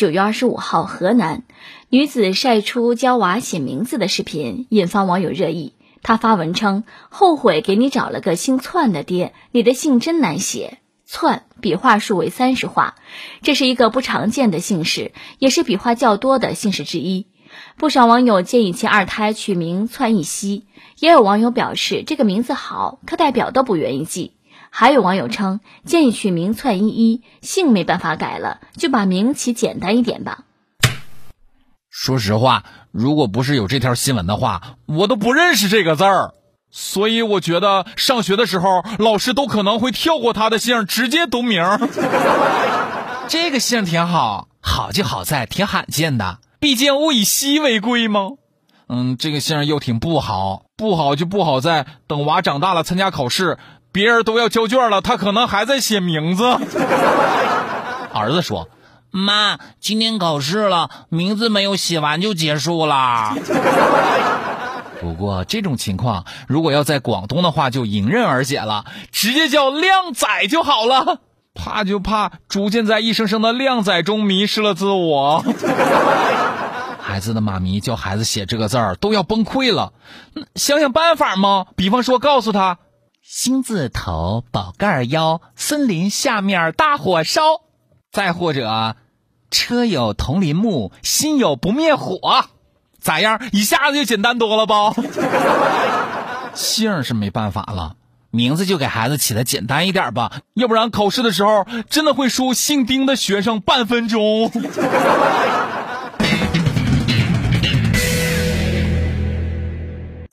九月二十五号，河南女子晒出教娃写名字的视频，引发网友热议。她发文称：“后悔给你找了个姓窜的爹，你的姓真难写。”窜笔画数为三十画，这是一个不常见的姓氏，也是笔画较多的姓氏之一。不少网友建议其二胎取名窜一熙，也有网友表示这个名字好，课代表都不愿意记。还有网友称建议取名窜一一，姓没办法改了，就把名起简单一点吧。说实话，如果不是有这条新闻的话，我都不认识这个字儿。所以我觉得上学的时候，老师都可能会跳过他的姓，直接读名。这个姓挺好，好就好在挺罕见的，毕竟物以稀为贵嘛。嗯，这个姓又挺不好，不好就不好在等娃长大了参加考试，别人都要交卷了，他可能还在写名字。儿子说：“妈，今天考试了，名字没有写完就结束了。”不过这种情况，如果要在广东的话，就迎刃而解了，直接叫靓仔就好了。怕就怕逐渐在一声声的靓仔中迷失了自我。孩子的妈咪叫孩子写这个字儿都要崩溃了，想想办法吗？比方说告诉他，心字头，宝盖腰，森林下面大火烧。再或者，车有铜林木，心有不灭火。咋样？一下子就简单多了吧？姓是没办法了，名字就给孩子起的简单一点吧，要不然考试的时候真的会输姓丁的学生半分钟。